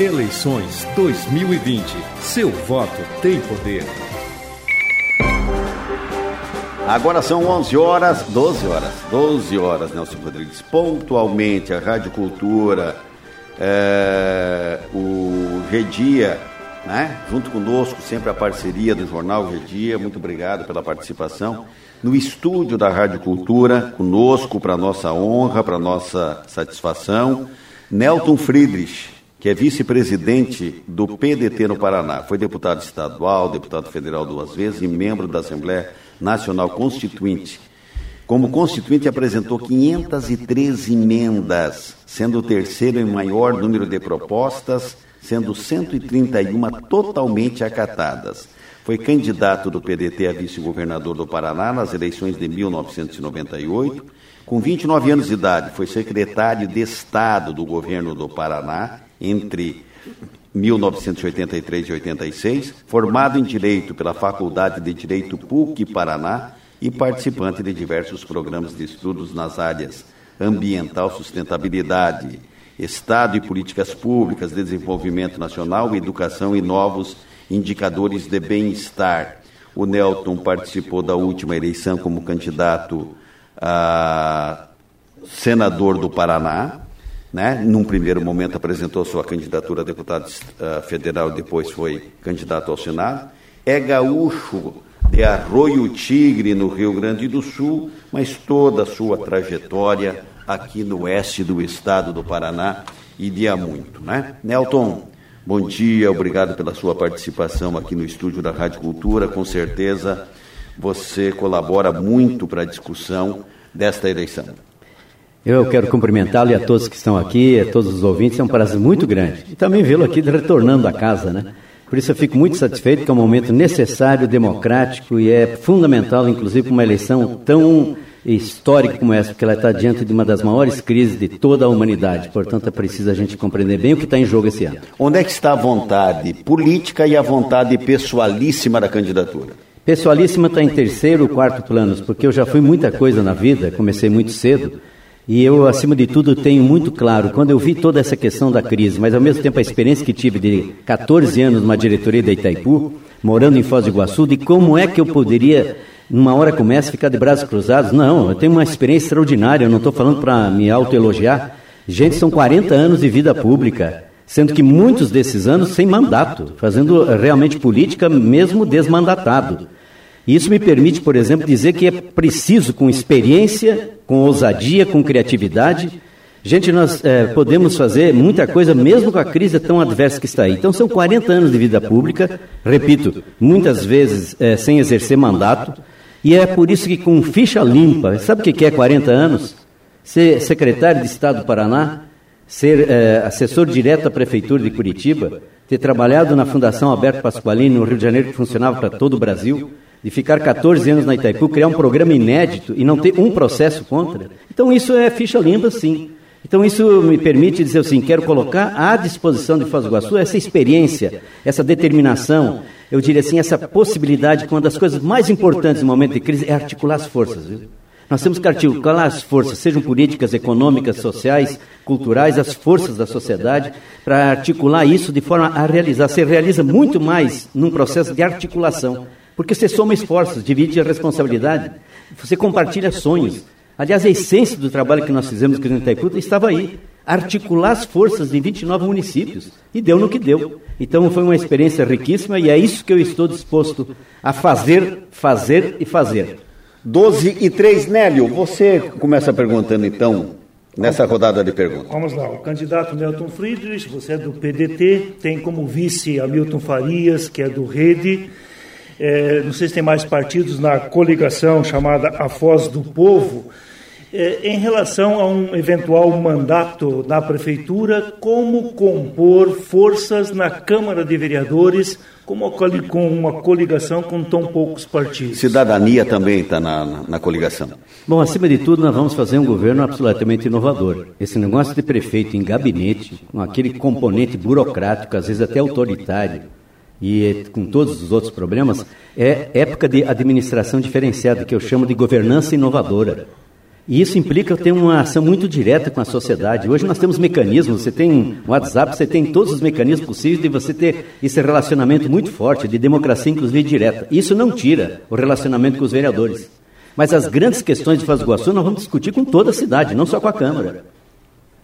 Eleições 2020. Seu voto tem poder. Agora são 11 horas, 12 horas, 12 horas, Nelson Rodrigues. Pontualmente, a Rádio Cultura, é, o Redia, né? junto conosco, sempre a parceria do Jornal Redia. Muito obrigado pela participação. No estúdio da Rádio Cultura, conosco, para nossa honra, para nossa satisfação, Nelton Friedrich, que é vice-presidente do PDT no Paraná. Foi deputado estadual, deputado federal duas vezes e membro da Assembleia Nacional Constituinte. Como constituinte, apresentou 513 emendas, sendo o terceiro em maior número de propostas, sendo 131 totalmente acatadas. Foi candidato do PDT a vice-governador do Paraná nas eleições de 1998. Com 29 anos de idade, foi secretário de Estado do governo do Paraná entre 1983 e 86, formado em Direito pela Faculdade de Direito PUC Paraná e participante de diversos programas de estudos nas áreas ambiental, sustentabilidade, Estado e políticas públicas, desenvolvimento nacional, educação e novos indicadores de bem-estar. O Nelton participou da última eleição como candidato a senador do Paraná, né? Num primeiro momento apresentou sua candidatura a deputado uh, federal, depois foi candidato ao Senado. É gaúcho de Arroio Tigre, no Rio Grande do Sul, mas toda a sua trajetória aqui no oeste do estado do Paraná iria muito, né? Nelton, bom dia, obrigado pela sua participação aqui no estúdio da Rádio Cultura. Com certeza você colabora muito para a discussão desta eleição. Eu quero cumprimentá-lo e a todos que estão aqui, a todos os ouvintes, é um prazer muito grande. E também vê-lo aqui retornando à casa, né? Por isso eu fico muito satisfeito que é um momento necessário, democrático e é fundamental, inclusive, para uma eleição tão histórica como essa, porque ela está diante de uma das maiores crises de toda a humanidade. Portanto, é preciso a gente compreender bem o que está em jogo esse ano. Onde é que está a vontade política e a vontade pessoalíssima da candidatura? Pessoalíssima está em terceiro ou quarto planos, porque eu já fui muita coisa na vida, comecei muito cedo. E eu, acima de tudo, tenho muito claro, quando eu vi toda essa questão da crise, mas ao mesmo tempo a experiência que tive de 14 anos numa diretoria da Itaipu, morando em Foz do Iguaçu, de como é que eu poderia, numa hora como essa, ficar de braços cruzados. Não, eu tenho uma experiência extraordinária, eu não estou falando para me autoelogiar. Gente, são 40 anos de vida pública, sendo que muitos desses anos sem mandato, fazendo realmente política mesmo desmandatado. Isso me permite, por exemplo, dizer que é preciso, com experiência, com ousadia, com criatividade, gente, nós é, podemos fazer muita coisa, mesmo com a crise tão adversa que está aí. Então, são 40 anos de vida pública, repito, muitas vezes é, sem exercer mandato, e é por isso que, com ficha limpa, sabe o que é 40 anos? Ser secretário de Estado do Paraná, ser é, assessor direto da Prefeitura de Curitiba, ter trabalhado na Fundação Alberto Pasqualini, no Rio de Janeiro, que funcionava para todo o Brasil de ficar 14 anos na Itaipu, criar um programa inédito e não ter um processo contra. Então isso é ficha limpa, sim. Então isso me permite dizer assim, quero colocar à disposição de Foz do Iguaçu essa experiência, essa determinação, eu diria assim, essa possibilidade que uma das coisas mais importantes no momento de crise é articular as forças. Viu? Nós temos que articular as forças, sejam políticas, econômicas, sociais, culturais, as forças da sociedade, para articular isso de forma a realizar. Você realiza muito mais num processo de articulação. Porque você soma esforços, divide a responsabilidade, você compartilha sonhos. Aliás, a essência do trabalho que nós fizemos aqui no Itaipu estava aí. Articular as forças de 29 municípios. E deu no que deu. Então foi uma experiência riquíssima e é isso que eu estou disposto a fazer, fazer e fazer. 12 e 3, Nélio, você começa perguntando então, nessa rodada de perguntas. Vamos lá, o candidato Nelton Friedrich, você é do PDT, tem como vice Hamilton Farias, que é do Rede. É, não sei se tem mais partidos na coligação chamada A Foz do Povo. É, em relação a um eventual mandato na prefeitura, como compor forças na Câmara de Vereadores com uma coligação com tão poucos partidos? Cidadania também está na, na, na, coligação. Bom, acima de tudo, nós vamos fazer um governo absolutamente inovador. Esse negócio de prefeito em gabinete, com aquele componente burocrático, às vezes até autoritário, e com todos os outros problemas, é época de administração diferenciada, que eu chamo de governança inovadora. E isso implica ter uma ação muito direta com a sociedade. Hoje nós temos mecanismos, você tem WhatsApp, você tem todos os mecanismos possíveis de você ter esse relacionamento muito forte, de democracia, inclusive direta. Isso não tira o relacionamento com os vereadores. Mas as grandes questões de do Iguaçu nós vamos discutir com toda a cidade, não só com a Câmara.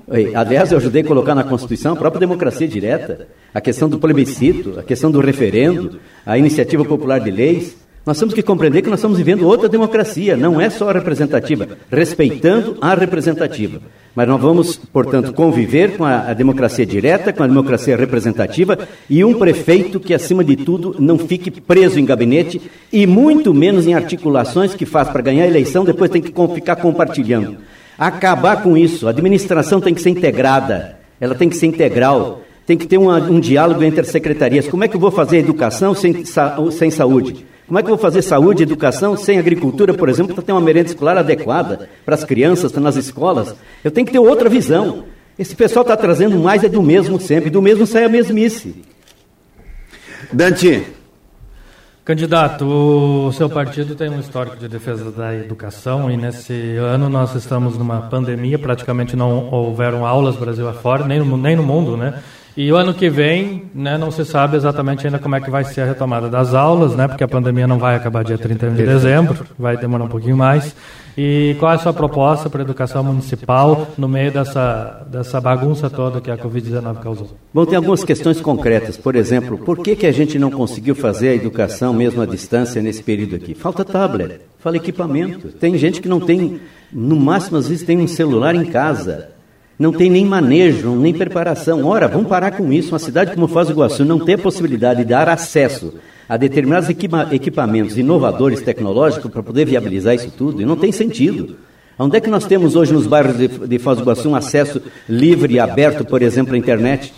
Aliás, eu ajudei a colocar na Constituição a própria democracia direta, a questão do plebiscito, a questão do referendo, a iniciativa popular de leis. Nós temos que compreender que nós estamos vivendo outra democracia, não é só a representativa, respeitando a representativa. Mas nós vamos, portanto, conviver com a, democracia direta, com a democracia representativa e um prefeito que, acima de tudo, não fique preso em gabinete e muito menos em articulações que faz para ganhar a eleição, depois tem que ficar compartilhando. Acabar com isso. A administração tem que ser integrada, ela tem que ser integral, tem que ter uma, um diálogo entre as secretarias. Como é que eu vou fazer educação sem, sem saúde? Como é que eu vou fazer saúde e educação sem agricultura, por exemplo, para ter uma merenda escolar adequada para as crianças, nas escolas? Eu tenho que ter outra visão. Esse pessoal está trazendo mais é do mesmo sempre, do mesmo sai a mesmice. Dante. Candidato, o seu partido tem um histórico de defesa da educação e nesse ano nós estamos numa pandemia, praticamente não houveram aulas Brasil afora, nem no, nem no mundo, né? E o ano que vem, né, não se sabe exatamente ainda como é que vai ser a retomada das aulas, né, porque a pandemia não vai acabar dia 31 de dezembro, vai demorar um pouquinho mais. E qual é a sua proposta para a educação municipal no meio dessa, dessa bagunça toda que a Covid-19 causou? Bom, tem algumas questões concretas. Por exemplo, por que, que a gente não conseguiu fazer a educação mesmo à distância nesse período aqui? Falta tablet, falta equipamento. Tem gente que não tem, no máximo às vezes tem um celular em casa não tem nem manejo, nem preparação. Ora, vamos parar com isso. Uma cidade como Foz do Iguaçu não tem a possibilidade de dar acesso a determinados equipa equipamentos inovadores tecnológicos para poder viabilizar isso tudo, e não tem sentido. Onde é que nós temos hoje nos bairros de, de Foz do Iguaçu um acesso livre e aberto, por exemplo, à internet?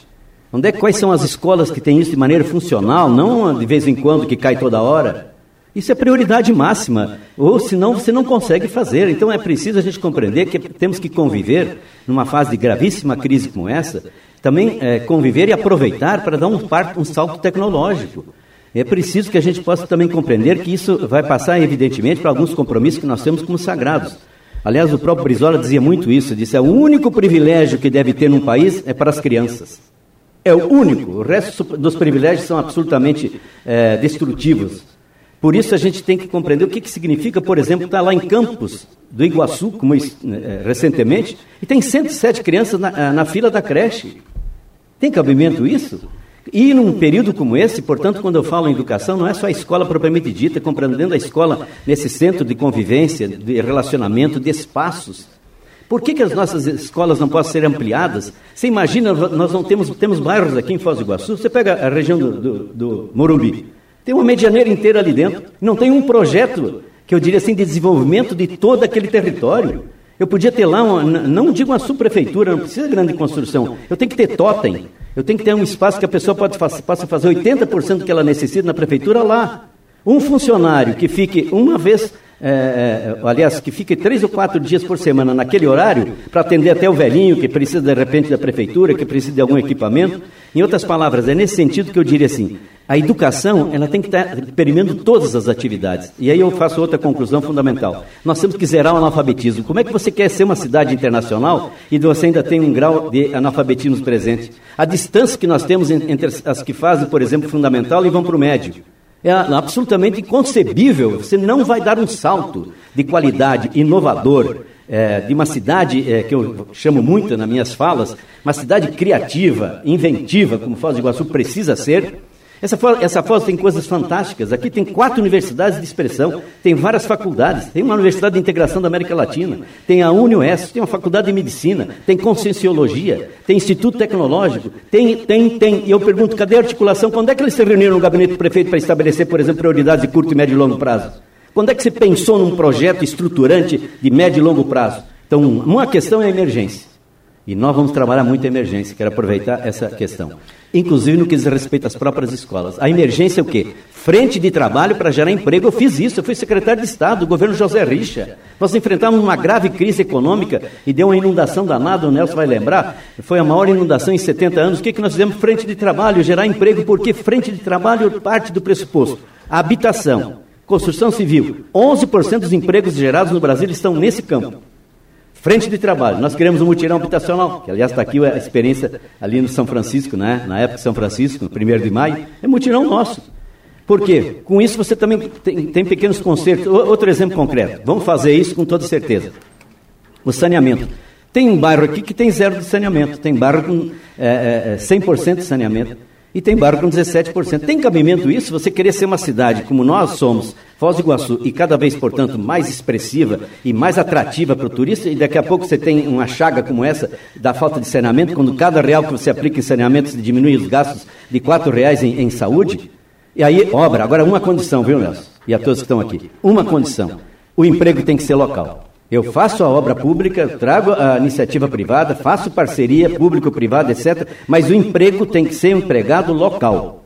Onde é, quais são as escolas que têm isso de maneira funcional, não de vez em quando que cai toda hora? Isso é prioridade máxima, ou senão você não consegue fazer. Então é preciso a gente compreender que temos que conviver numa fase de gravíssima crise como essa, também é, conviver e aproveitar para dar um, um salto tecnológico. É preciso que a gente possa também compreender que isso vai passar, evidentemente, para alguns compromissos que nós temos como sagrados. Aliás, o próprio Brizola dizia muito isso, disse, é o único privilégio que deve ter num país é para as crianças. É o único, o resto dos privilégios são absolutamente é, destrutivos. Por isso a gente tem que compreender o que, que significa, por exemplo, estar lá em Campos do Iguaçu, como é, recentemente, e tem 107 crianças na, eh, na fila da creche. Tem cabimento isso? E num período como esse, portanto, quando eu falo em educação, não é só a escola propriamente dita, compreendendo a escola nesse centro de convivência, de relacionamento, de espaços. Por que, que as nossas escolas não podem ser ampliadas? Você imagina, nós não temos, temos bairros aqui em Foz do Iguaçu, você pega a região do, do, do Morumbi, tem uma medianeira inteira ali dentro. Não tem um projeto, que eu diria assim, de desenvolvimento de todo aquele território. Eu podia ter lá, uma, não digo uma subprefeitura, não precisa de grande construção. Eu tenho que ter totem. Eu tenho que ter um espaço que a pessoa pode, possa fazer 80% do que ela necessita na prefeitura lá. Um funcionário que fique uma vez é, é, aliás, que fique três ou quatro dias por semana naquele horário para atender até o velhinho que precisa de repente da prefeitura, que precisa de algum equipamento. Em outras palavras, é nesse sentido que eu diria assim: a educação ela tem que estar permeando todas as atividades. E aí eu faço outra conclusão fundamental. Nós temos que zerar o analfabetismo. Como é que você quer ser uma cidade internacional e você ainda tem um grau de analfabetismo presente? A distância que nós temos entre as que fazem, por exemplo, fundamental e vão para o médio. É absolutamente inconcebível. Você não vai dar um salto de qualidade inovador é, de uma cidade é, que eu chamo muito nas minhas falas, uma cidade criativa, inventiva, como Foz do Iguaçu precisa ser, essa, essa Foz tem coisas fantásticas. Aqui tem quatro universidades de expressão, tem várias faculdades. Tem uma universidade de integração da América Latina, tem a UniOeste, tem uma faculdade de medicina, tem conscienciologia, tem instituto tecnológico, tem, tem, tem. E eu pergunto, cadê a articulação? Quando é que eles se reuniram no gabinete do prefeito para estabelecer, por exemplo, prioridades de curto, médio e longo prazo? Quando é que você pensou num projeto estruturante de médio e longo prazo? Então, uma questão é a emergência. E nós vamos trabalhar muito a emergência, quero aproveitar essa questão. Inclusive no que diz respeito às próprias escolas. A emergência é o quê? Frente de trabalho para gerar emprego. Eu fiz isso, eu fui secretário de Estado do governo José Richa. Nós enfrentamos uma grave crise econômica e deu uma inundação danada, o Nelson vai lembrar. Foi a maior inundação em 70 anos. O que, que nós fizemos? Frente de trabalho, gerar emprego, porque frente de trabalho parte do pressuposto. A habitação, construção civil. 11% dos empregos gerados no Brasil estão nesse campo. Frente de trabalho. Nós queremos um mutirão habitacional, que aliás está aqui a experiência ali no São Francisco, né? na época de São Francisco, no 1 de maio. É mutirão nosso. Por quê? Com isso você também tem, tem pequenos concertos. Outro exemplo concreto. Vamos fazer isso com toda certeza. O saneamento. Tem um bairro aqui que tem zero de saneamento, tem bairro com é, é, 100% de saneamento e tem bairro com 17%. Tem cabimento isso? Você querer ser uma cidade como nós somos, Foz do Iguaçu, e cada vez, portanto, mais expressiva e mais atrativa para o turista, e daqui a pouco você tem uma chaga como essa da falta de saneamento, quando cada real que você aplica em saneamento você diminui os gastos de quatro reais em, em saúde, e aí, obra. Agora, uma condição, viu, Nelson? E a todos que estão aqui. Uma condição. O emprego tem que ser local. Eu faço a obra pública, trago a iniciativa privada, faço parceria público-privada, etc. Mas o emprego tem que ser empregado local.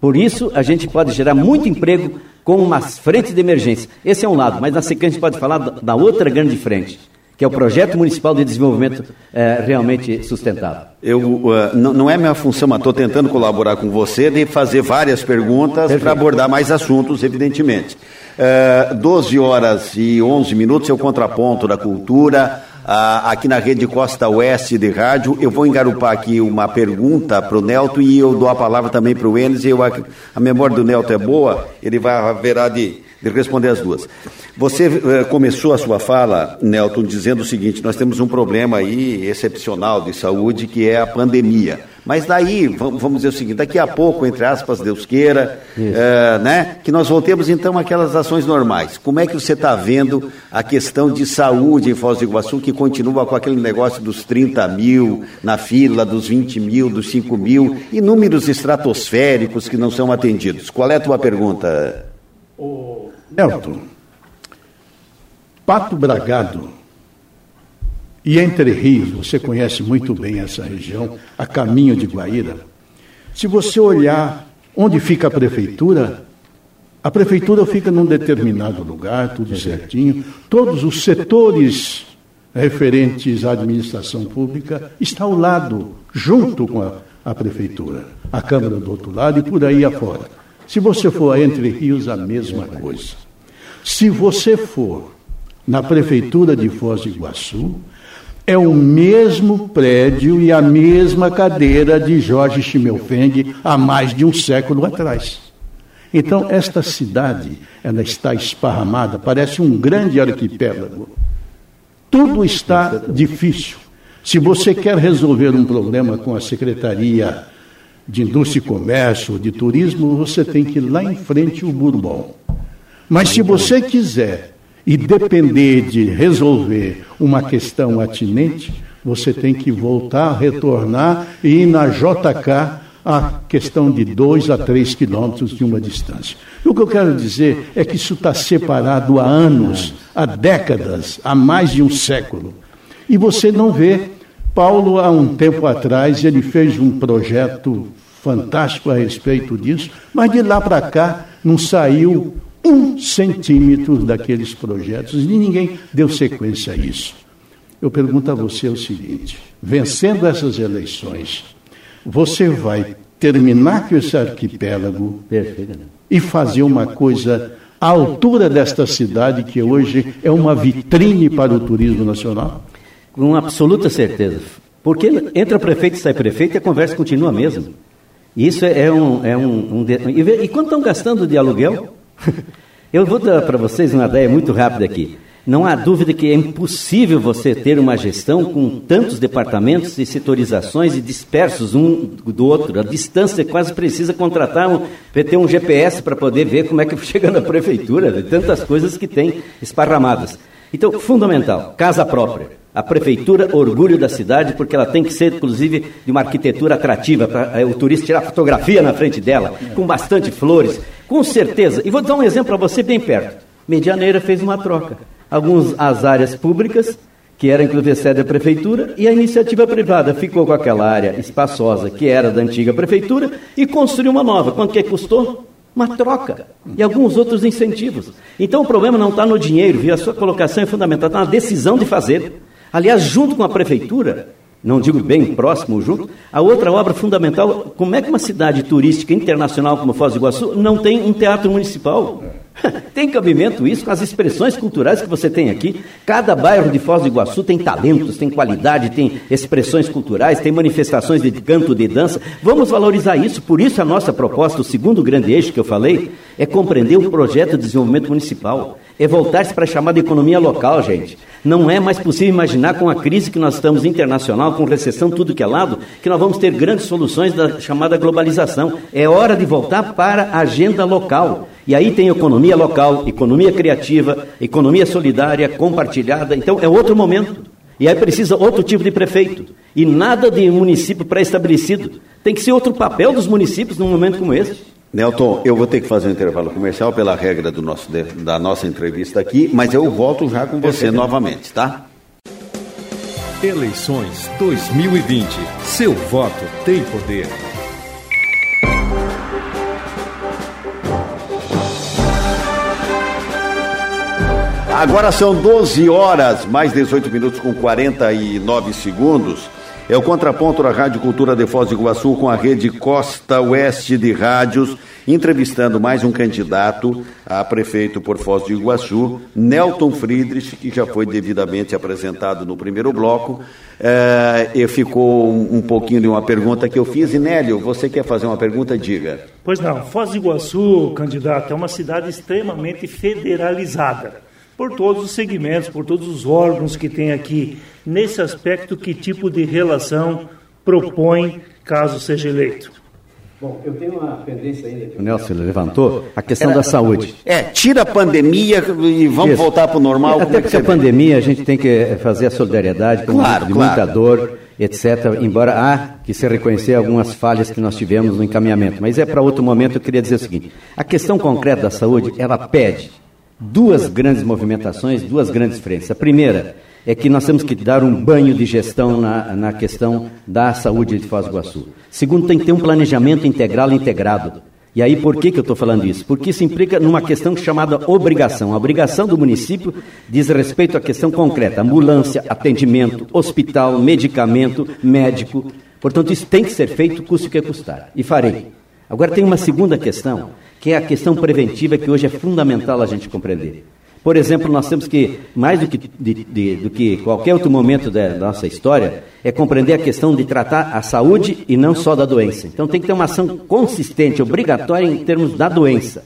Por isso, a gente pode gerar muito emprego com uma frente de emergência. Esse é um lado, mas na sequência a gente pode falar da outra grande frente que é o projeto municipal de desenvolvimento é, realmente sustentável. Eu uh, não, é minha função, mas estou tentando colaborar com você de fazer várias perguntas para abordar mais assuntos, evidentemente. Uh, 12 horas e 11 minutos é o contraponto da cultura. Uh, aqui na rede Costa Oeste de rádio, eu vou engarupar aqui uma pergunta para o Nelto e eu dou a palavra também para o Enes. Eu, a, a memória do Nelto é boa, ele vai haverá de de responder as duas. Você eh, começou a sua fala, Nelton, dizendo o seguinte: nós temos um problema aí excepcional de saúde que é a pandemia. Mas daí, vamos dizer o seguinte: daqui a pouco, entre aspas, Deus queira, eh, né, que nós voltemos então àquelas ações normais. Como é que você está vendo a questão de saúde em Foz do Iguaçu, que continua com aquele negócio dos 30 mil na fila, dos 20 mil, dos 5 mil, e números estratosféricos que não são atendidos? Qual é a tua pergunta? O Nelton, Pato Bragado e Entre Rios, você conhece muito bem essa região, a caminho de Guaíra. Se você olhar onde fica a prefeitura, a prefeitura fica num determinado lugar, tudo certinho. Todos os setores referentes à administração pública estão ao lado, junto com a, a prefeitura. A Câmara do outro lado e por aí afora. Se você for a Entre Rios, a mesma coisa. Se você for na Prefeitura de Foz do Iguaçu, é o mesmo prédio e a mesma cadeira de Jorge Schimmelfeng há mais de um século atrás. Então, esta cidade, ela está esparramada, parece um grande arquipélago. Tudo está difícil. Se você quer resolver um problema com a Secretaria de indústria e comércio, de turismo, você tem que ir lá em frente o Bourbon. Mas se você quiser e depender de resolver uma questão atinente, você tem que voltar, retornar e ir na JK a questão de dois a três quilômetros de uma distância. O que eu quero dizer é que isso está separado há anos, há décadas, há mais de um século. E você não vê Paulo, há um tempo atrás, ele fez um projeto fantástico a respeito disso, mas de lá para cá não saiu um centímetro daqueles projetos e ninguém deu sequência a isso. Eu pergunto a você o seguinte: vencendo essas eleições, você vai terminar com esse arquipélago e fazer uma coisa à altura desta cidade que hoje é uma vitrine para o turismo nacional? Com absoluta certeza. Porque entra prefeito e sai prefeito e a conversa continua a mesma. Isso é, um. É um, um e, e quanto estão gastando de aluguel? Eu vou dar para vocês uma ideia muito rápida aqui. Não há dúvida que é impossível você ter uma gestão com tantos departamentos e setorizações e dispersos um do outro. A distância quase precisa contratar um, ter um GPS para poder ver como é que chega na prefeitura, de tantas coisas que tem esparramadas. Então, fundamental, casa própria. A prefeitura, orgulho da cidade, porque ela tem que ser, inclusive, de uma arquitetura atrativa para é, o turista tirar fotografia na frente dela, com bastante flores, com certeza. E vou dar um exemplo para você bem perto. Medianeira fez uma troca. Algumas as áreas públicas, que era inclusive sede da prefeitura, e a iniciativa privada ficou com aquela área espaçosa, que era da antiga prefeitura, e construiu uma nova. Quanto que custou? Uma troca e alguns outros incentivos. Então o problema não está no dinheiro, viu? A sua colocação é fundamental, está na decisão de fazer. Aliás, junto com a prefeitura, não digo bem próximo junto, a outra obra fundamental, como é que uma cidade turística internacional como Foz do Iguaçu não tem um teatro municipal? tem cabimento isso com as expressões culturais que você tem aqui? Cada bairro de Foz do Iguaçu tem talentos, tem qualidade, tem expressões culturais, tem manifestações de canto, de dança. Vamos valorizar isso. Por isso a nossa proposta, o segundo grande eixo que eu falei, é compreender o projeto de desenvolvimento municipal. É voltar-se para a chamada economia local, gente. Não é mais possível imaginar com a crise que nós estamos internacional, com recessão, tudo que é lado, que nós vamos ter grandes soluções da chamada globalização. É hora de voltar para a agenda local. E aí tem economia local, economia criativa, economia solidária, compartilhada. Então é outro momento. E aí precisa outro tipo de prefeito. E nada de município pré-estabelecido. Tem que ser outro papel dos municípios num momento como este. Nelton, eu vou ter que fazer um intervalo comercial pela regra do nosso, da nossa entrevista aqui, mas eu volto já com você novamente, tá? Eleições 2020. Seu voto tem poder. Agora são 12 horas, mais 18 minutos com 49 segundos. É o contraponto da Rádio Cultura de Foz do Iguaçu com a rede Costa Oeste de Rádios, entrevistando mais um candidato a prefeito por Foz do Iguaçu, Nelton Friedrich, que já foi devidamente apresentado no primeiro bloco. É, e ficou um, um, pouquinho de uma pergunta que eu fiz. E Nélio, você quer fazer uma pergunta? Diga. Pois não. Foz do Iguaçu, candidato, é uma cidade extremamente federalizada por todos os segmentos, por todos os órgãos que tem aqui. Nesse aspecto, que tipo de relação propõe caso seja eleito? Bom, eu tenho uma pendência ainda que o Nelson levantou, a questão Era, da saúde. É, tira a pandemia e vamos Isso. voltar para o normal. Até porque a pandemia a gente tem que fazer a solidariedade com claro, de claro. muita dor, etc. Embora há que se reconhecer algumas falhas que nós tivemos no encaminhamento. Mas é para outro momento, eu queria dizer o seguinte, a questão concreta da saúde, ela pede duas grandes movimentações, duas grandes frentes. A primeira é que nós temos que dar um banho de gestão na, na questão da saúde de Foz do Iguaçu. Segundo, tem que ter um planejamento integral integrado. E aí, por que, que eu estou falando isso? Porque isso implica numa questão chamada obrigação. A obrigação do município diz respeito à questão concreta: ambulância, atendimento, hospital, medicamento, médico. Portanto, isso tem que ser feito, custe o que custar. E farei. Agora, tem uma segunda questão, que é a questão preventiva que hoje é fundamental a gente compreender. Por exemplo, nós temos que, mais do que, de, de, do que qualquer outro momento da nossa história, é compreender a questão de tratar a saúde e não só da doença. Então tem que ter uma ação consistente, obrigatória em termos da doença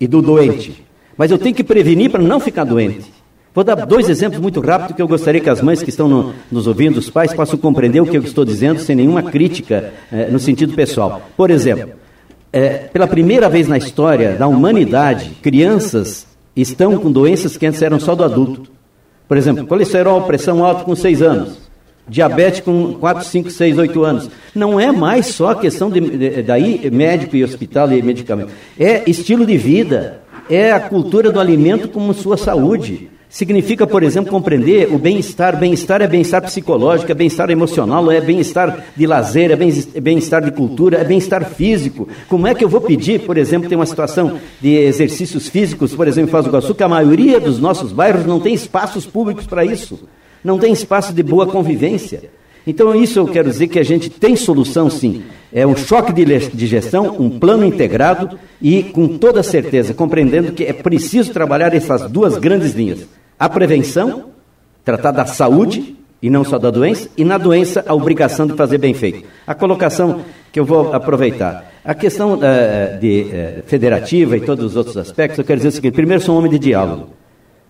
e do doente. Mas eu tenho que prevenir para não ficar doente. Vou dar dois exemplos muito rápidos que eu gostaria que as mães que estão no, nos ouvindo, os pais, possam compreender o que eu estou dizendo sem nenhuma crítica eh, no sentido pessoal. Por exemplo, é, pela primeira vez na história da humanidade, crianças estão com doenças que antes eram só do adulto. Por exemplo, colesterol, pressão alta com 6 anos. Diabetes com 4, 5, 6, 8 anos. Não é mais só questão de, de, daí médico e hospital e medicamento. É estilo de vida. É a cultura do alimento como sua saúde. Significa, por exemplo, compreender o bem-estar. Bem-estar é bem-estar psicológico, é bem-estar emocional, é bem-estar de lazer, é bem-estar de cultura, é bem-estar físico. Como é que eu vou pedir, por exemplo, tem uma situação de exercícios físicos, por exemplo, em Foz do Iguaçu, que a maioria dos nossos bairros não tem espaços públicos para isso. Não tem espaço de boa convivência. Então, isso eu quero dizer que a gente tem solução, sim. É um choque de gestão, um plano integrado e, com toda certeza, compreendendo que é preciso trabalhar essas duas grandes linhas a prevenção, tratar da saúde e não só da doença, e na doença a obrigação de fazer bem feito. A colocação que eu vou aproveitar. A questão uh, de, uh, federativa e todos os outros aspectos, eu quero dizer o seguinte: primeiro, sou um homem de diálogo.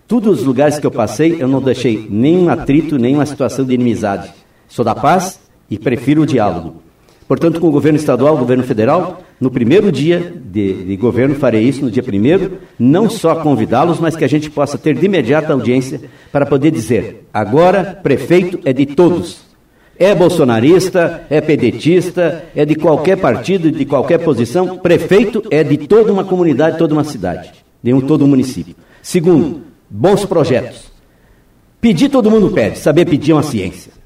Todos os lugares que eu passei, eu não deixei nenhum atrito, nenhuma situação de inimizade. Sou da paz e prefiro o diálogo. Portanto, com o governo estadual, o governo federal, no primeiro dia de, de governo, farei isso no dia primeiro, não só convidá-los, mas que a gente possa ter de imediata audiência para poder dizer: agora, prefeito é de todos. É bolsonarista, é pedetista, é de qualquer partido, de qualquer posição, prefeito é de toda uma comunidade, toda uma cidade, de um todo um município. Segundo, bons projetos. Pedir todo mundo pede, saber pedir é uma ciência.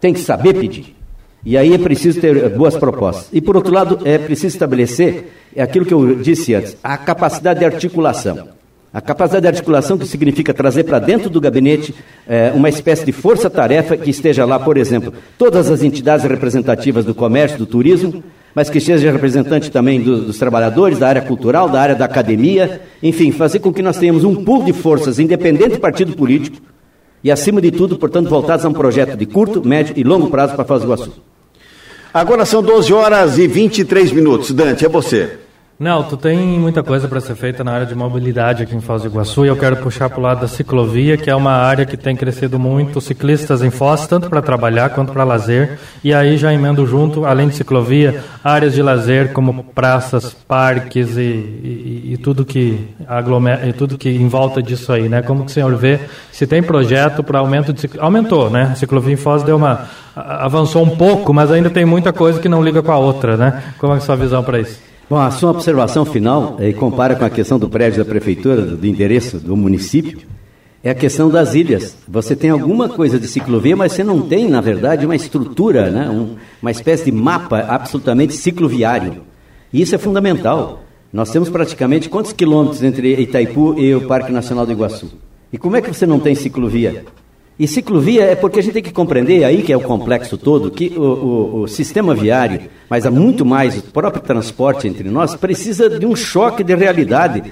Tem que saber pedir. E aí é preciso ter boas propostas. E, por outro lado, é preciso estabelecer é aquilo que eu disse antes, a capacidade de articulação. A capacidade de articulação que significa trazer para dentro do gabinete é, uma espécie de força-tarefa que esteja lá, por exemplo, todas as entidades representativas do comércio, do turismo, mas que seja representante também do, dos trabalhadores, da área cultural, da área da academia, enfim, fazer com que nós tenhamos um pool de forças independente do partido político e, acima de tudo, portanto, voltados a um projeto de curto, médio e longo prazo para Foz do Iguaçu. Agora são 12 horas e 23 minutos. Dante, é você. Não, tu tem muita coisa para ser feita na área de mobilidade aqui em Foz do Iguaçu e eu quero puxar para o lado da ciclovia, que é uma área que tem crescido muito, ciclistas em Foz, tanto para trabalhar quanto para lazer. E aí já emendo junto, além de ciclovia, áreas de lazer como praças, parques e, e, e tudo que aglomera, e tudo que em volta disso aí, né? Como que o senhor vê se tem projeto para aumento de aumentou, né? A ciclovia em Foz deu uma avançou um pouco, mas ainda tem muita coisa que não liga com a outra, né? Como é a sua visão para isso? Bom, a sua observação final, e compara com a questão do prédio da prefeitura, do endereço do município, é a questão das ilhas. Você tem alguma coisa de ciclovia, mas você não tem, na verdade, uma estrutura, né? Um, uma espécie de mapa absolutamente cicloviário. E isso é fundamental. Nós temos praticamente quantos quilômetros entre Itaipu e o Parque Nacional do Iguaçu? E como é que você não tem ciclovia? E ciclovia é porque a gente tem que compreender, aí que é o complexo todo, que o, o, o, sistema viário, mas há muito mais o próprio transporte entre nós, precisa de um choque de realidade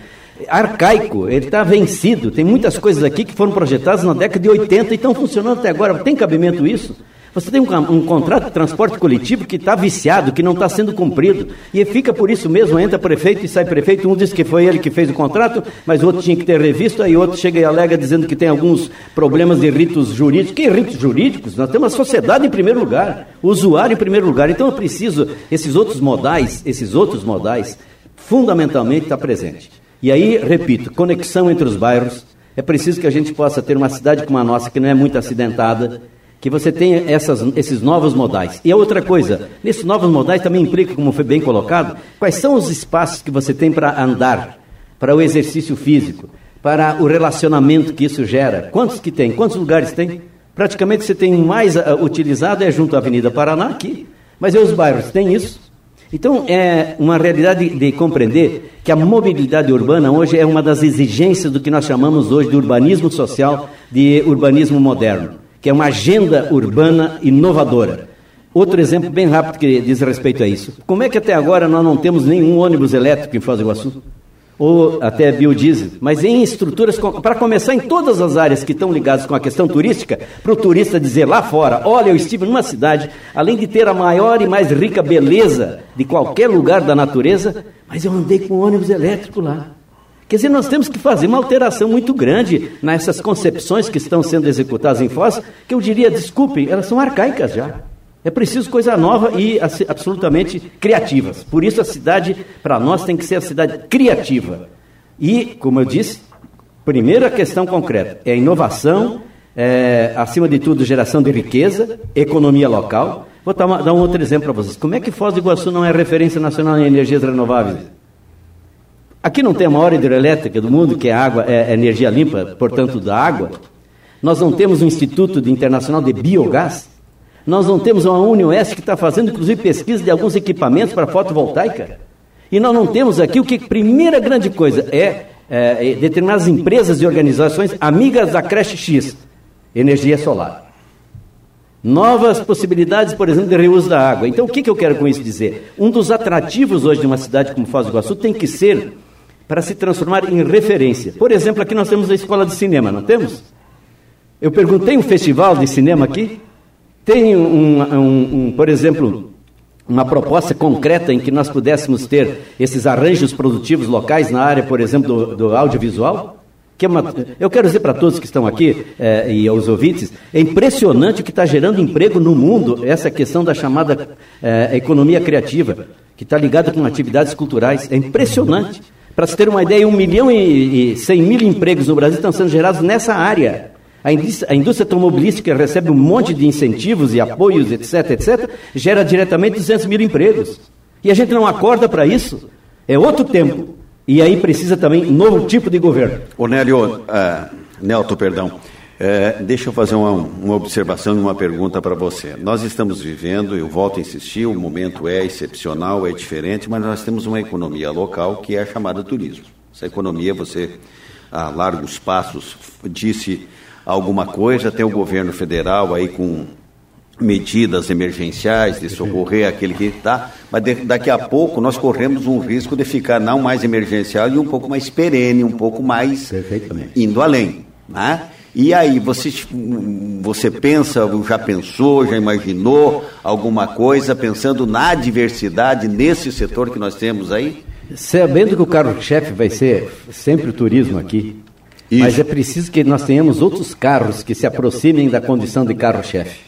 arcaico, ele está vencido. Tem muitas coisas aqui que foram projetadas na década de 80 e estão funcionando até agora. Tem cabimento isso? Você tem um, um contrato de transporte coletivo que está viciado, que não está sendo cumprido. E fica por isso mesmo, entra prefeito e sai prefeito. Um diz que foi ele que fez o contrato, mas outro tinha que ter revisto, aí outro chega e alega dizendo que tem alguns problemas de ritos jurídicos. Que ritos jurídicos? Nós temos a sociedade em primeiro lugar, o usuário em primeiro lugar. Então eu preciso, esses outros modais, esses outros modais, fundamentalmente está presente. E aí, repito, conexão entre os bairros. É preciso que a gente possa ter uma cidade como a nossa, que não é muito acidentada, que você tenha essas, esses novos modais. E a outra coisa, nesses novos modais também implica, como foi bem colocado, quais são os espaços que você tem para andar, para o exercício físico, para o relacionamento que isso gera. Quantos que tem? Quantos lugares tem? Praticamente você tem mais uh, utilizado é junto à Avenida Paraná aqui, mas e os bairros têm isso? Então é uma realidade de, de compreender que a mobilidade urbana hoje é uma das exigências do que nós chamamos hoje de urbanismo social, de urbanismo moderno que é uma agenda urbana inovadora. Outro exemplo bem rápido que diz respeito a isso. Como é que até agora nós não temos nenhum ônibus elétrico em Foz do Iguaçu? Ou até biodiesel, mas em estruturas, para começar em todas as áreas que estão ligadas com a questão turística, para o turista dizer lá fora, olha, eu estive numa cidade, além de ter a maior e mais rica beleza de qualquer lugar da natureza, mas eu andei com ônibus elétrico lá. Quer dizer, nós temos que fazer uma alteração muito grande nessas concepções que estão sendo executadas em Foz, que eu diria, desculpem, elas são arcaicas já. É preciso coisa nova e absolutamente criativas. Por isso a cidade, para nós, tem que ser a cidade criativa. E, como eu disse, primeira questão concreta é inovação, é, acima de tudo, geração de riqueza, economia local. Vou dar, uma, dar um outro exemplo para vocês. Como é que Foz do Iguaçu não é referência nacional em energias renováveis? Aqui não tem a maior hidrelétrica do mundo, que é água, é energia limpa, portanto, da água. Nós não temos um Instituto Internacional de Biogás. Nós não temos uma UniOeste que está fazendo, inclusive, pesquisa de alguns equipamentos para fotovoltaica. E nós não temos aqui o que, primeira grande coisa, é, é, é determinadas empresas e organizações amigas da creche X, energia solar. Novas possibilidades, por exemplo, de reuso da água. Então, o que, que eu quero com isso dizer? Um dos atrativos hoje de uma cidade como Foz do Iguaçu tem que ser para se transformar em referência. Por exemplo, aqui nós temos a escola de cinema, não temos? Eu perguntei um festival de cinema aqui. Tem, um, um, um, por exemplo, uma proposta concreta em que nós pudéssemos ter esses arranjos produtivos locais na área, por exemplo, do, do audiovisual? Que é uma, eu quero dizer para todos que estão aqui é, e aos ouvintes, é impressionante o que está gerando emprego no mundo, essa questão da chamada é, economia criativa, que está ligada com atividades culturais. É impressionante. Para se ter uma ideia, 1 milhão e, e 100 mil empregos no Brasil estão sendo gerados nessa área. A indústria, a indústria automobilística recebe um monte de incentivos e apoios, etc, etc, gera diretamente 200 mil empregos. E a gente não acorda para isso. É outro tempo. E aí precisa também novo tipo de governo. Ô Nélio, uh, Nelto, perdão. É, deixa eu fazer uma, uma observação e uma pergunta para você. Nós estamos vivendo, eu volto a insistir, o momento é excepcional, é diferente, mas nós temos uma economia local que é a chamada turismo. Essa economia, você, a largos passos, disse alguma coisa, tem o governo federal aí com medidas emergenciais de socorrer aquele que está, mas de, daqui a pouco nós corremos um risco de ficar não mais emergencial e um pouco mais perene, um pouco mais indo além. Né? E aí, você, você pensa, já pensou, já imaginou alguma coisa pensando na diversidade nesse setor que nós temos aí? Sabendo que o carro-chefe vai ser sempre o turismo aqui, Isso. mas é preciso que nós tenhamos outros carros que se aproximem da condição de carro-chefe.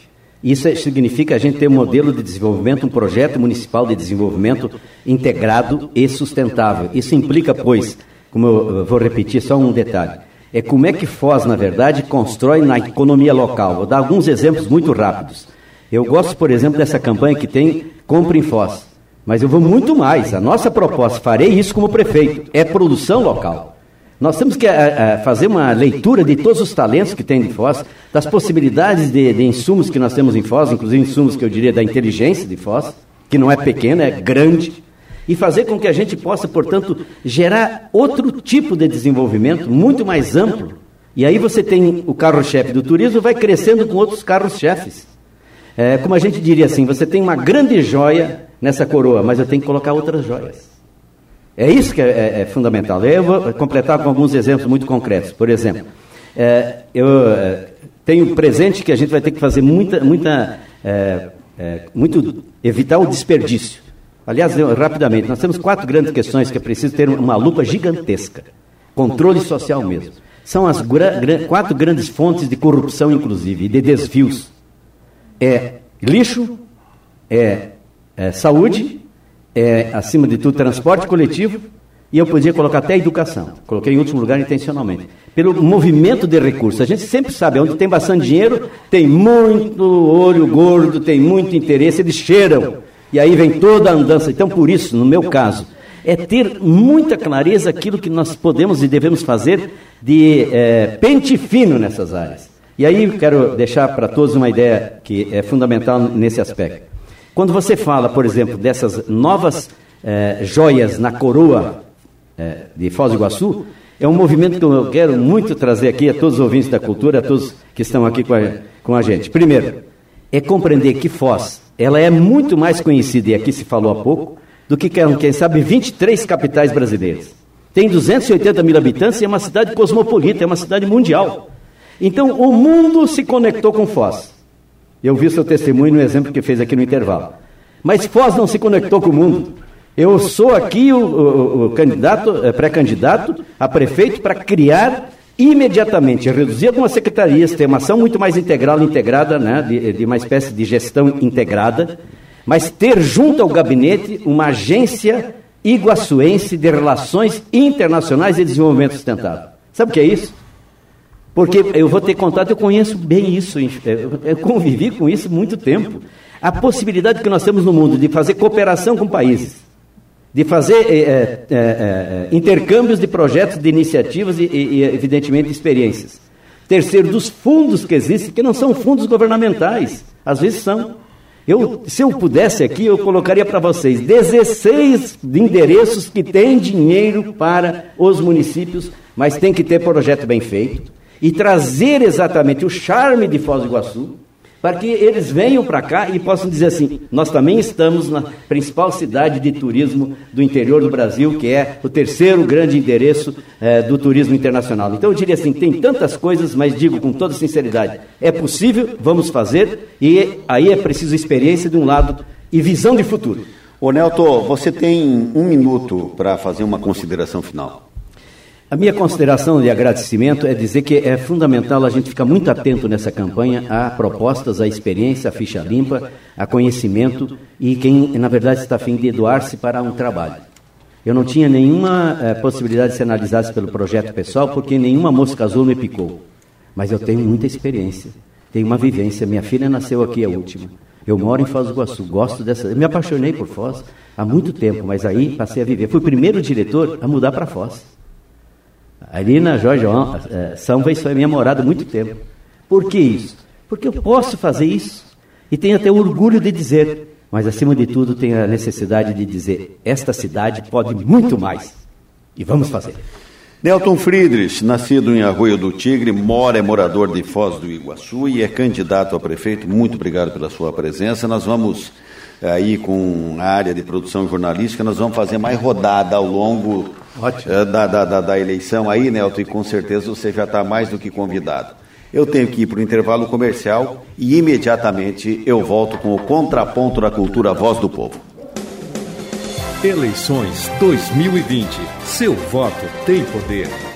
Isso é, significa a gente ter um modelo de desenvolvimento, um projeto municipal de desenvolvimento integrado e sustentável. Isso implica, pois, como eu vou repetir só um detalhe, é como é que Foz, na verdade, constrói na economia local. Vou dar alguns exemplos muito rápidos. Eu gosto, por exemplo, dessa campanha que tem Compre em Foz. Mas eu vou muito mais. A nossa proposta, farei isso como prefeito, é produção local. Nós temos que a, eh, a, eh, fazer uma leitura de todos os talentos que tem em Foz, das possibilidades de, de, insumos que nós temos em Foz, inclusive insumos que eu diria da inteligência de Foz, que não é pequena, é grande, e fazer com que a gente possa, portanto, gerar outro tipo de desenvolvimento muito mais amplo. E aí você tem o carro-chefe do turismo, vai crescendo com outros carros-chefes. É, como a gente diria assim, você tem uma grande joia nessa coroa, mas eu tenho que colocar outras joias. É isso que é, é, é fundamental. Eu vou completar com alguns exemplos muito concretos. Por exemplo, é, eu é, tenho presente que a gente vai ter que fazer muita, muita, é, muito evitar o desperdício. Aliás, eu, rapidamente, nós temos quatro grandes questões que é preciso ter uma lupa gigantesca. Controle social mesmo. São as gra quatro grandes fontes de corrupção, inclusive, e de desvios. É lixo, é, é saúde é, acima de tudo, transporte coletivo e eu podia colocar até educação. Coloquei em último lugar intencionalmente. Pelo movimento de recursos. A gente sempre sabe, onde tem bastante dinheiro, tem muito olho gordo, tem muito interesse, eles cheiram. E aí vem toda a andança. Então, por isso, no meu caso, é ter muita clareza aquilo que nós podemos e devemos fazer de é, pente fino nessas áreas. E aí quero deixar para todos uma ideia que é fundamental nesse aspecto. Quando você fala, por exemplo, dessas novas eh, joias na coroa eh, de Foz do Iguaçu, é um movimento que eu quero muito trazer aqui a todos os ouvintes da cultura, a todos que estão aqui com a, com a gente. Primeiro, é compreender que Foz ela é muito mais conhecida, e aqui se falou há pouco, do que, quem sabe, 23 capitais brasileiras. Tem 280 mil habitantes e é uma cidade cosmopolita, é uma cidade mundial. Então, o mundo se conectou com Foz. Eu vi seu testemunho no exemplo que fez aqui no intervalo. Mas Foz não se conectou com o mundo. Eu sou aqui o, o, o candidato, eh, pré-candidato a prefeito para criar imediatamente, reduzir algumas secretarias, ter uma ação muito mais integral, integrada, né, de, de uma espécie de gestão integrada, mas ter junto ao gabinete uma agência iguaçuense de relações internacionais e desenvolvimento sustentável. Sabe o que é isso? Porque eu vou ter contato, eu conheço bem isso, eu convivi com isso muito tempo. A possibilidade que nós temos no mundo de fazer cooperação com países, de fazer é, é, é, intercâmbios de projetos, de iniciativas e, e, evidentemente, experiências. Terceiro, dos fundos que existem, que não são fundos governamentais, às vezes são. Eu, se eu pudesse aqui, eu colocaria para vocês 16 endereços que têm dinheiro para os municípios, mas tem que ter projeto bem feito e trazer exatamente o charme de Foz do Iguaçu, para que eles venham para cá e possam dizer assim: nós também estamos na principal cidade de turismo do interior do Brasil, que é o terceiro grande endereço é, do turismo internacional. Então eu diria assim: tem tantas coisas, mas digo com toda sinceridade: é possível, vamos fazer, e aí é preciso experiência de um lado e visão de futuro. Ô Nelton, você tem um minuto para fazer uma consideração final. A minha consideração de agradecimento é dizer que é fundamental a gente ficar muito atento nessa campanha a propostas, a experiência, a ficha limpa, a conhecimento e quem, na verdade, está a fim de doar-se para um trabalho. Eu não tinha nenhuma eh, possibilidade de ser analisado pelo projeto pessoal, porque nenhuma mosca azul me picou. Mas eu tenho muita experiência, tenho uma vivência. Minha filha nasceu aqui, a última. Eu moro em Foz do Iguaçu, gosto dessa. Eu me apaixonei por Foz há muito tempo, mas aí passei a viver. Fui o primeiro diretor a mudar para Foz. Ali na Jorge São Vez foi minha morada há muito tempo. Por que isso? Porque eu posso fazer isso e tenho até orgulho de dizer, mas acima de tudo tenho a necessidade de dizer: esta cidade pode muito mais e vamos fazer. Nelton Friedrich, nascido em Arroio do Tigre, mora, é morador de Foz do Iguaçu e é candidato a prefeito. Muito obrigado pela sua presença. Nós vamos aí com a área de produção jornalística, nós vamos fazer mais rodada ao longo eh, da, da, da, da, eleição aí, Nelton, e com certeza você já está mais do que convidado. Eu tenho que ir para o intervalo comercial e imediatamente eu volto com o contraponto da cultura Voz do Povo. Eleições 2020. Seu voto tem poder.